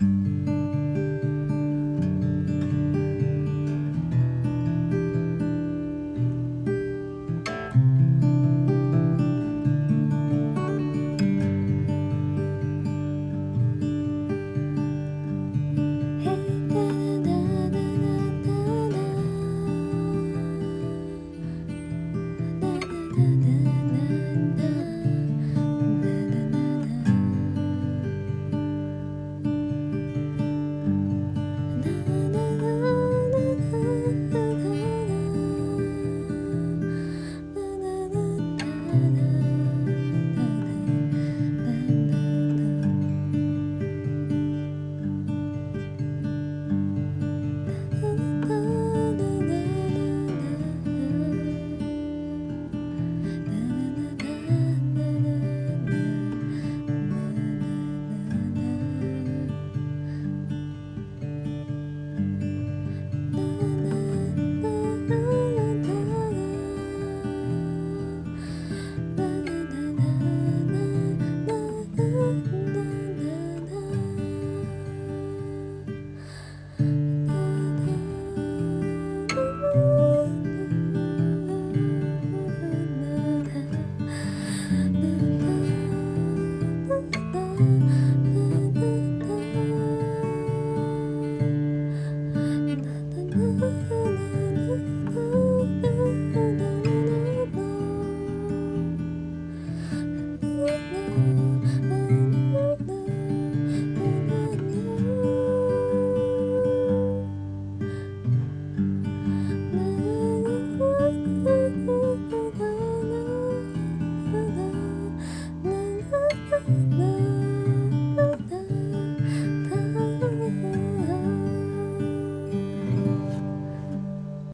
you